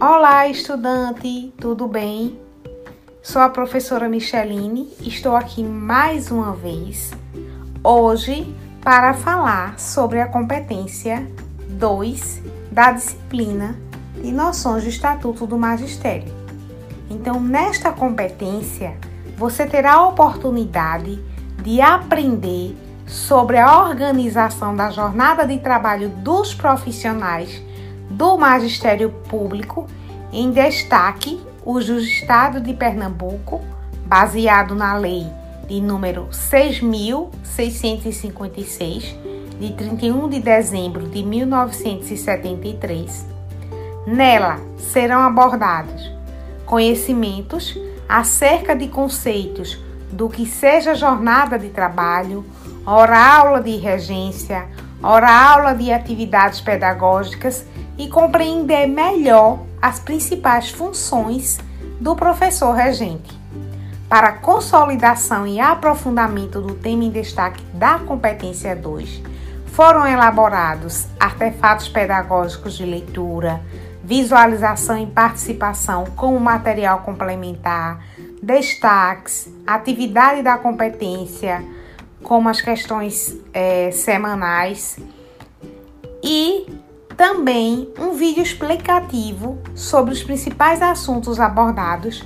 Olá, estudante, tudo bem? Sou a professora Micheline, estou aqui mais uma vez, hoje, para falar sobre a competência 2 da disciplina de noções do Estatuto do Magistério. Então, nesta competência, você terá a oportunidade de aprender sobre a organização da jornada de trabalho dos profissionais do Magistério Público, em destaque o do Estado de Pernambuco, baseado na Lei de número 6.656, de 31 de dezembro de 1973. Nela serão abordados conhecimentos acerca de conceitos do que seja jornada de trabalho, hora-aula de regência, hora-aula de atividades pedagógicas e compreender melhor as principais funções do professor regente. Para consolidação e aprofundamento do tema em destaque da competência 2, foram elaborados artefatos pedagógicos de leitura, visualização e participação como material complementar, destaques, atividade da competência, como as questões é, semanais e também um vídeo explicativo sobre os principais assuntos abordados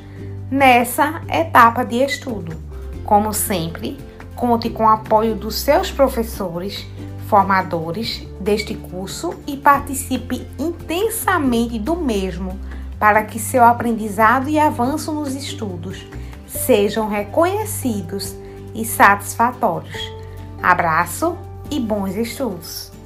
nessa etapa de estudo. Como sempre, conte com o apoio dos seus professores, formadores deste curso e participe intensamente do mesmo para que seu aprendizado e avanço nos estudos sejam reconhecidos e satisfatórios. Abraço e bons estudos!